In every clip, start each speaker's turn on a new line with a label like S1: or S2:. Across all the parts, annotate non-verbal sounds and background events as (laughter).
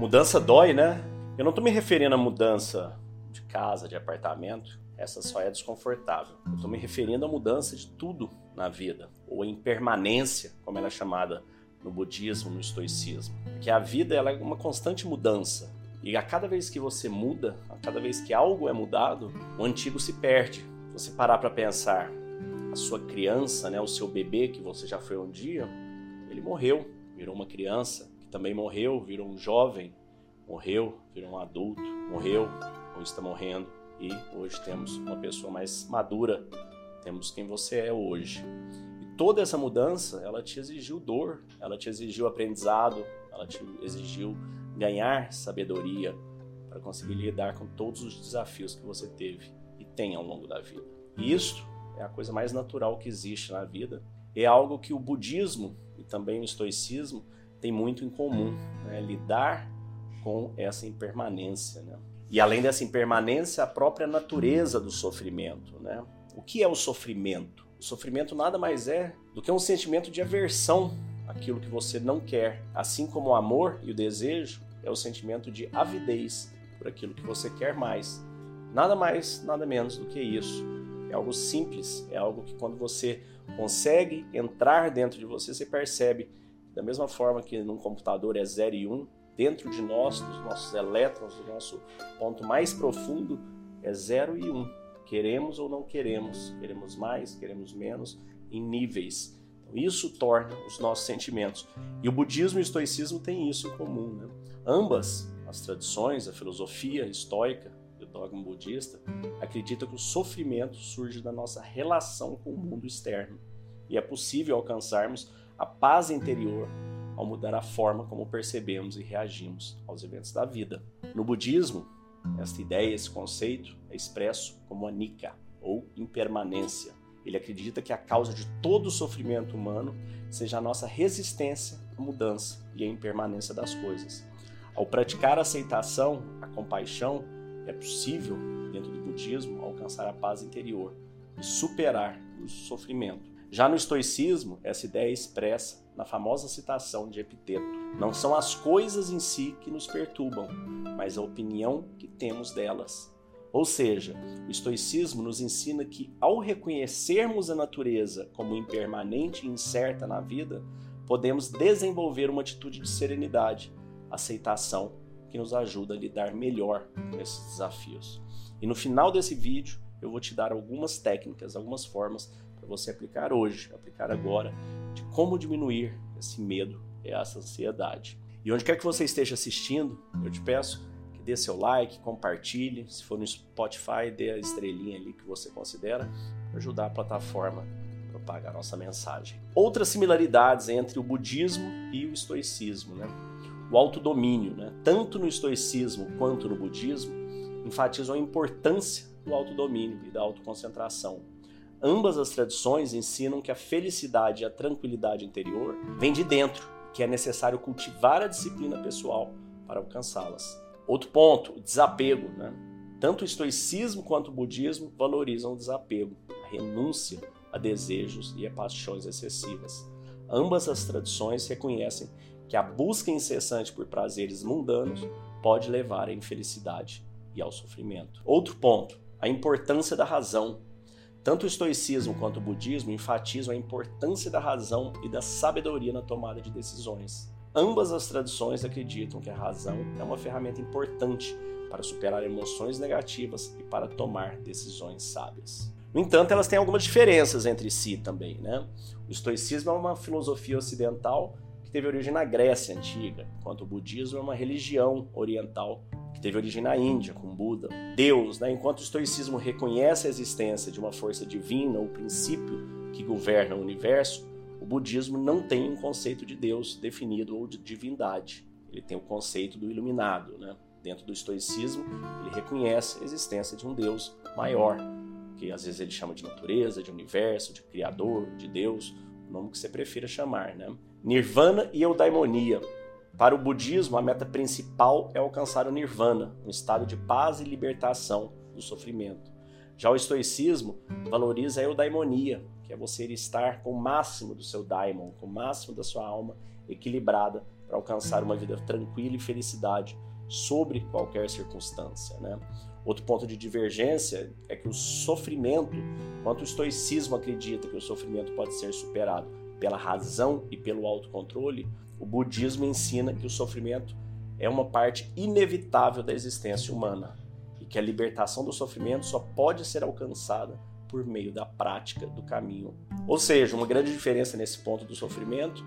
S1: Mudança dói, né? Eu não estou me referindo à mudança de casa, de apartamento. Essa só é desconfortável. Eu estou me referindo à mudança de tudo na vida, ou impermanência, como ela é chamada no budismo, no estoicismo. Que a vida ela é uma constante mudança. E a cada vez que você muda, a cada vez que algo é mudado, o antigo se perde. Se você parar para pensar, a sua criança, né, o seu bebê que você já foi um dia, ele morreu, virou uma criança, também morreu, virou um jovem, morreu, virou um adulto, morreu ou está morrendo e hoje temos uma pessoa mais madura, temos quem você é hoje. E toda essa mudança, ela te exigiu dor, ela te exigiu aprendizado, ela te exigiu ganhar sabedoria para conseguir lidar com todos os desafios que você teve e tem ao longo da vida. E isso é a coisa mais natural que existe na vida. É algo que o budismo e também o estoicismo têm muito em comum, né? lidar com essa impermanência. Né? E além dessa impermanência, a própria natureza do sofrimento. Né? O que é o sofrimento? O sofrimento nada mais é do que um sentimento de aversão àquilo que você não quer. Assim como o amor e o desejo é o sentimento de avidez por aquilo que você quer mais. Nada mais, nada menos do que isso. É algo simples, é algo que quando você consegue entrar dentro de você, você percebe. Da mesma forma que num computador é 0 e 1, um, dentro de nós, dos nossos elétrons, do nosso ponto mais profundo, é 0 e 1. Um. Queremos ou não queremos, queremos mais, queremos menos, em níveis. Então, isso torna os nossos sentimentos. E o budismo e o estoicismo têm isso em comum. Né? Ambas, as tradições, a filosofia estoica, dogma budista, acredita que o sofrimento surge da nossa relação com o mundo externo e é possível alcançarmos a paz interior ao mudar a forma como percebemos e reagimos aos eventos da vida. No budismo, esta ideia, esse conceito é expresso como anika, ou impermanência. Ele acredita que a causa de todo o sofrimento humano seja a nossa resistência à mudança e à impermanência das coisas. Ao praticar a aceitação, a compaixão, é possível, dentro do budismo, alcançar a paz interior e superar o sofrimento. Já no estoicismo, essa ideia é expressa na famosa citação de Epiteto: Não são as coisas em si que nos perturbam, mas a opinião que temos delas. Ou seja, o estoicismo nos ensina que, ao reconhecermos a natureza como impermanente e incerta na vida, podemos desenvolver uma atitude de serenidade, aceitação que nos ajuda a lidar melhor com esses desafios. E no final desse vídeo, eu vou te dar algumas técnicas, algumas formas você aplicar hoje, aplicar agora, de como diminuir esse medo e essa ansiedade. E onde quer que você esteja assistindo, eu te peço que dê seu like, compartilhe. Se for no Spotify, dê a estrelinha ali que você considera para ajudar a plataforma a propagar a nossa mensagem. Outras similaridades entre o budismo e o estoicismo, né? o autodomínio, né? tanto no estoicismo quanto no budismo, enfatizam a importância do autodomínio e da autoconcentração. Ambas as tradições ensinam que a felicidade e a tranquilidade interior vêm de dentro, que é necessário cultivar a disciplina pessoal para alcançá-las. Outro ponto, o desapego. Né? Tanto o estoicismo quanto o budismo valorizam o desapego, a renúncia a desejos e a paixões excessivas. Ambas as tradições reconhecem que a busca incessante por prazeres mundanos pode levar à infelicidade e ao sofrimento. Outro ponto, a importância da razão. Tanto o estoicismo quanto o budismo enfatizam a importância da razão e da sabedoria na tomada de decisões. Ambas as tradições acreditam que a razão é uma ferramenta importante para superar emoções negativas e para tomar decisões sábias. No entanto, elas têm algumas diferenças entre si também. Né? O estoicismo é uma filosofia ocidental que teve origem na Grécia antiga, enquanto o budismo é uma religião oriental que teve origem na Índia, com Buda. Deus, né? enquanto o estoicismo reconhece a existência de uma força divina, o princípio que governa o universo, o budismo não tem um conceito de Deus definido ou de divindade. Ele tem o conceito do iluminado. Né? Dentro do estoicismo, ele reconhece a existência de um Deus maior, que às vezes ele chama de natureza, de universo, de criador, de Deus, o nome que você prefira chamar. Né? Nirvana e eudaimonia. Para o budismo, a meta principal é alcançar o nirvana, um estado de paz e libertação do sofrimento. Já o estoicismo valoriza a eudaimonia, que é você estar com o máximo do seu daimon, com o máximo da sua alma equilibrada para alcançar uma vida tranquila e felicidade sobre qualquer circunstância. Né? Outro ponto de divergência é que o sofrimento, quanto o estoicismo acredita que o sofrimento pode ser superado pela razão e pelo autocontrole, o budismo ensina que o sofrimento é uma parte inevitável da existência humana e que a libertação do sofrimento só pode ser alcançada por meio da prática do caminho. Ou seja, uma grande diferença nesse ponto do sofrimento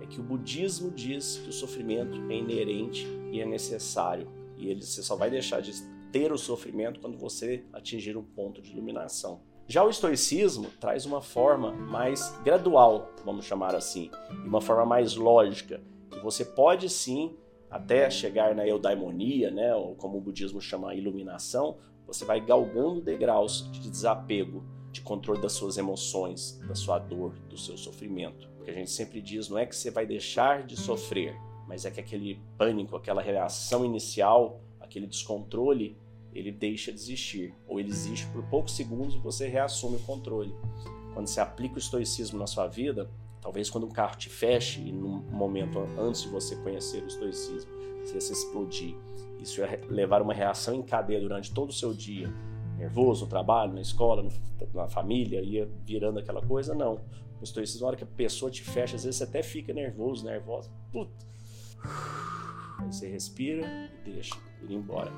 S1: é que o budismo diz que o sofrimento é inerente e é necessário, e ele você só vai deixar de ter o sofrimento quando você atingir um ponto de iluminação. Já o estoicismo traz uma forma mais gradual, vamos chamar assim, e uma forma mais lógica, que você pode sim até chegar na eudaimonia, né, ou como o budismo chama a iluminação, você vai galgando degraus de desapego, de controle das suas emoções, da sua dor, do seu sofrimento. O que a gente sempre diz não é que você vai deixar de sofrer, mas é que aquele pânico, aquela reação inicial, aquele descontrole, ele deixa de existir. Ou ele existe por poucos segundos e você reassume o controle. Quando você aplica o estoicismo na sua vida, talvez quando um carro te feche e num momento antes de você conhecer o estoicismo, se você explodir, isso ia levar uma reação em cadeia durante todo o seu dia, nervoso no trabalho, na escola, na família, ia virando aquela coisa, não. O estoicismo, na hora que a pessoa te fecha, às vezes você até fica nervoso, nervosa. Puta. Aí você respira e deixa ir embora.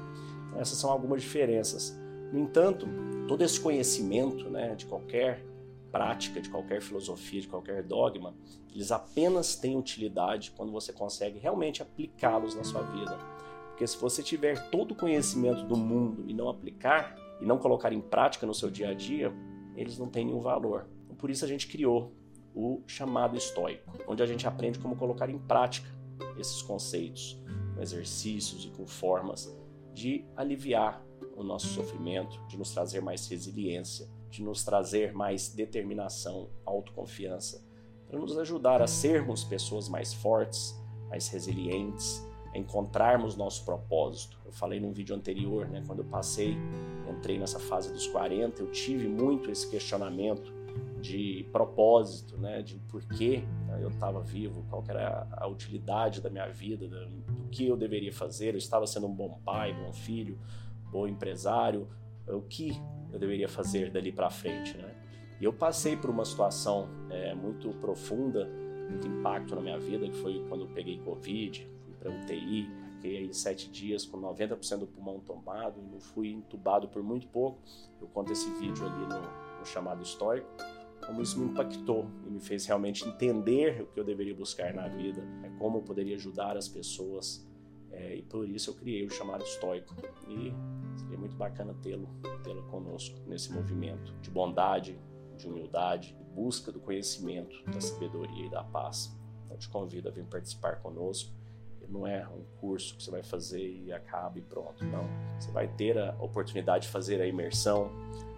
S1: Essas são algumas diferenças. No entanto, todo esse conhecimento né, de qualquer prática, de qualquer filosofia, de qualquer dogma, eles apenas têm utilidade quando você consegue realmente aplicá-los na sua vida. Porque se você tiver todo o conhecimento do mundo e não aplicar, e não colocar em prática no seu dia a dia, eles não têm nenhum valor. Por isso a gente criou o chamado estoico, onde a gente aprende como colocar em prática esses conceitos, com exercícios e com formas de aliviar o nosso sofrimento, de nos trazer mais resiliência, de nos trazer mais determinação, autoconfiança, para nos ajudar a sermos pessoas mais fortes, mais resilientes, encontrarmos nosso propósito. Eu falei num vídeo anterior, né, quando eu passei, entrei nessa fase dos 40, eu tive muito esse questionamento de propósito, né, de porquê né, eu estava vivo, qual era a utilidade da minha vida, do que eu deveria fazer, eu estava sendo um bom pai, bom filho, bom empresário, o que eu deveria fazer dali para frente, né? E eu passei por uma situação é, muito profunda, muito impacto na minha vida, que foi quando eu peguei Covid, para UTI, fiquei aí sete dias com 90% do pulmão tomado não fui entubado por muito pouco. Eu conto esse vídeo ali no, no chamado histórico, como isso me impactou e me fez realmente entender o que eu deveria buscar na vida, é como eu poderia ajudar as pessoas. É, e por isso eu criei o chamado estoico. E seria muito bacana tê-lo tê-lo conosco nesse movimento de bondade, de humildade, de busca do conhecimento, da sabedoria e da paz. Então te convido a vir participar conosco não é um curso que você vai fazer e acaba e pronto. Não. Você vai ter a oportunidade de fazer a imersão,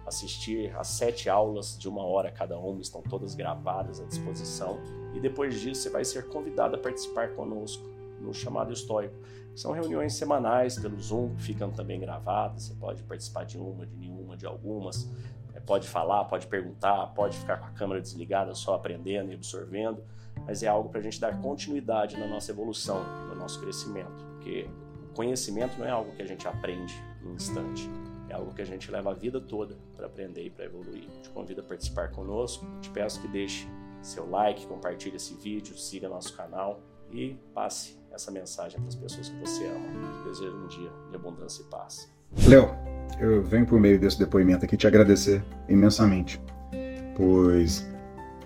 S1: assistir às sete aulas de uma hora cada uma, estão todas gravadas à disposição. E depois disso você vai ser convidado a participar conosco no chamado histórico. São reuniões semanais pelo Zoom, que ficam também gravadas. Você pode participar de uma, de nenhuma, de algumas. É, pode falar, pode perguntar, pode ficar com a câmera desligada só aprendendo e absorvendo mas é algo para a gente dar continuidade na nossa evolução, no nosso crescimento, porque conhecimento não é algo que a gente aprende em instante, é algo que a gente leva a vida toda para aprender e para evoluir. Te convido a participar conosco, te peço que deixe seu like, compartilhe esse vídeo, siga nosso canal e passe essa mensagem para as pessoas que você ama. Te desejo um dia de abundância e paz.
S2: Léo, eu venho por meio desse depoimento aqui te agradecer imensamente, pois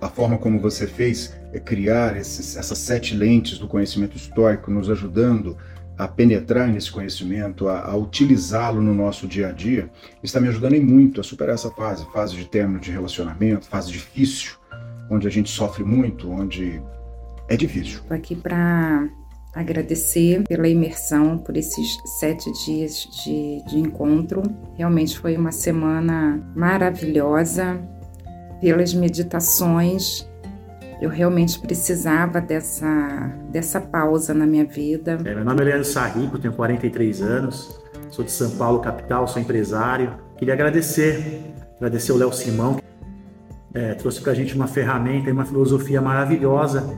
S2: a forma como você fez é criar esses, essas sete lentes do conhecimento histórico, nos ajudando a penetrar nesse conhecimento, a, a utilizá-lo no nosso dia a dia, está me ajudando muito a superar essa fase, fase de término de relacionamento, fase difícil, onde a gente sofre muito, onde é difícil.
S3: Estou aqui para agradecer pela imersão, por esses sete dias de, de encontro. Realmente foi uma semana maravilhosa pelas meditações. Eu realmente precisava dessa, dessa pausa na minha vida.
S4: É, meu nome é Leandro Sarrico, tenho 43 anos, sou de São Paulo, capital, sou empresário. Queria agradecer, agradecer o Léo Simão, é, trouxe para a gente uma ferramenta e uma filosofia maravilhosa,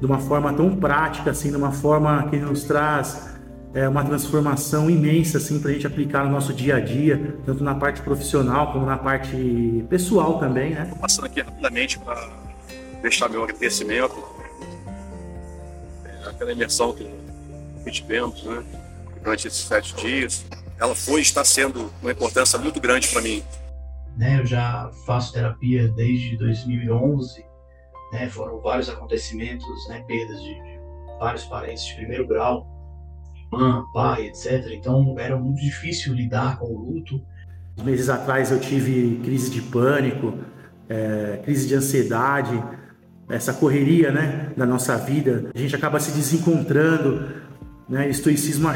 S4: de uma forma tão prática, assim, de uma forma que nos traz é, uma transformação imensa assim, para a gente aplicar no nosso dia a dia, tanto na parte profissional como na parte pessoal também. Né?
S5: Passando aqui rapidamente para deixar meu agradecimento, é, aquela imersão que, que tivemos né, durante esses sete dias, ela foi e está sendo uma importância muito grande para mim.
S6: Né, eu já faço terapia desde 2011, né, foram vários acontecimentos, né, perdas de, vários parentes de primeiro grau, mãe, pai, etc. Então era muito difícil lidar com o luto.
S4: Meses atrás eu tive crise de pânico, é, crise de ansiedade, essa correria né, da nossa vida. A gente acaba se desencontrando. Né? O estoicismo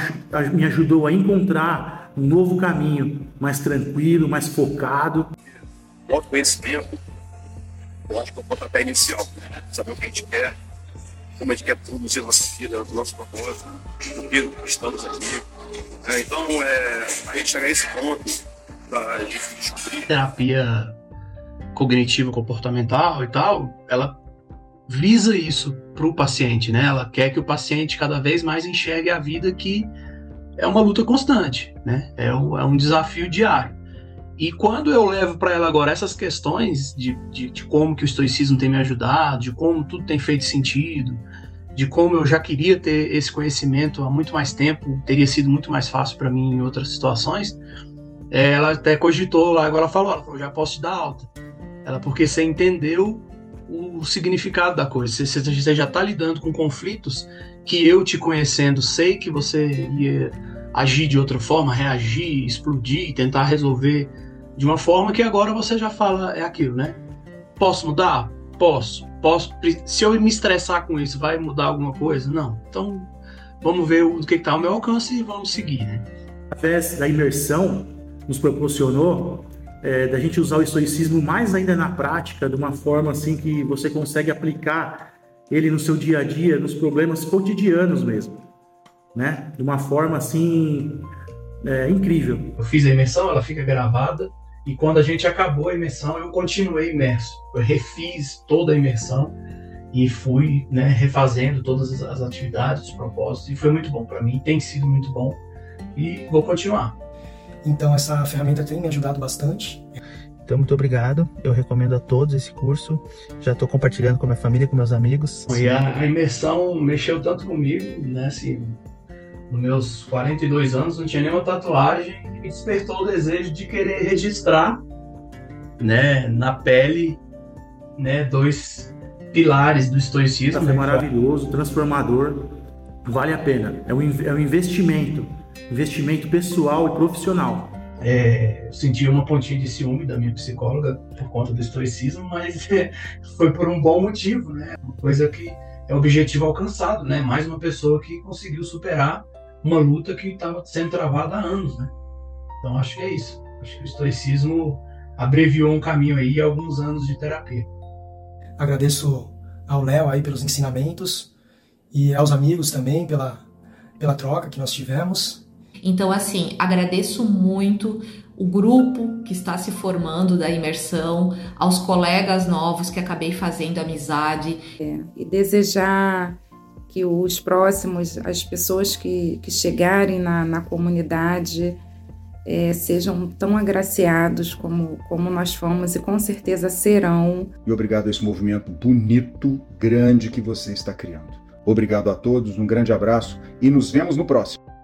S4: me ajudou a encontrar um novo caminho, mais tranquilo, mais focado.
S5: O autoconhecimento, eu acho que é o pontapé inicial. Saber o que a gente quer, como a gente quer produzir nossa vida, o nosso propósito, o que estamos aqui. É, então, é, a gente chegar a esse ponto da, de descobrir.
S6: Terapia cognitiva comportamental e tal, ela visa isso para o paciente, né? Ela quer que o paciente cada vez mais enxergue a vida que é uma luta constante, né? É um, é um desafio diário. E quando eu levo para ela agora essas questões de, de, de, como que o estoicismo tem me ajudado, de como tudo tem feito sentido, de como eu já queria ter esse conhecimento há muito mais tempo, teria sido muito mais fácil para mim em outras situações, é, ela até cogitou lá, agora ela falou, ela falou, já posso te dar alta. Ela, porque você entendeu o significado da coisa, você, você já está lidando com conflitos que eu te conhecendo sei que você ia agir de outra forma, reagir, explodir, tentar resolver de uma forma que agora você já fala é aquilo, né? Posso mudar? Posso. Posso. Se eu me estressar com isso, vai mudar alguma coisa? Não. Então, vamos ver o que está ao meu alcance e vamos seguir, né?
S4: Através da imersão, nos proporcionou é, da gente usar o estoicismo mais ainda na prática, de uma forma assim que você consegue aplicar ele no seu dia a dia, nos problemas cotidianos mesmo, né? De uma forma assim é, incrível.
S6: Eu fiz a imersão, ela fica gravada e quando a gente acabou a imersão, eu continuei imerso. Eu refiz toda a imersão e fui né, refazendo todas as atividades, os propósitos, e foi muito bom para mim, tem sido muito bom e vou continuar.
S7: Então, essa ferramenta tem me ajudado bastante.
S8: Então, muito obrigado. Eu recomendo a todos esse curso. Já estou compartilhando com a minha família, com meus amigos.
S6: E a, a imersão mexeu tanto comigo, né? Assim, nos meus 42 anos, não tinha nenhuma tatuagem e me despertou o desejo de querer registrar, né, na pele, né, dois pilares do estoicismo.
S4: Foi maravilhoso, transformador, vale a pena. É um, é um investimento, investimento pessoal e profissional.
S6: É, eu senti uma pontinha de ciúme da minha psicóloga por conta do estoicismo, mas é, (laughs) foi por um bom motivo, né? Uma coisa que é objetivo alcançado, né? Mais uma pessoa que conseguiu superar uma luta que estava sendo travada há anos, né? Então acho que é isso. Acho que o estoicismo abreviou um caminho aí, alguns anos de terapia.
S7: Agradeço ao Léo aí pelos ensinamentos e aos amigos também pela, pela troca que nós tivemos.
S9: Então, assim, agradeço muito o grupo que está se formando da imersão, aos colegas novos que acabei fazendo amizade.
S3: É, e desejar que os próximos, as pessoas que, que chegarem na, na comunidade, é, sejam tão agraciados como, como nós fomos e com certeza serão.
S2: E obrigado a esse movimento bonito, grande que você está criando. Obrigado a todos, um grande abraço e nos vemos no próximo.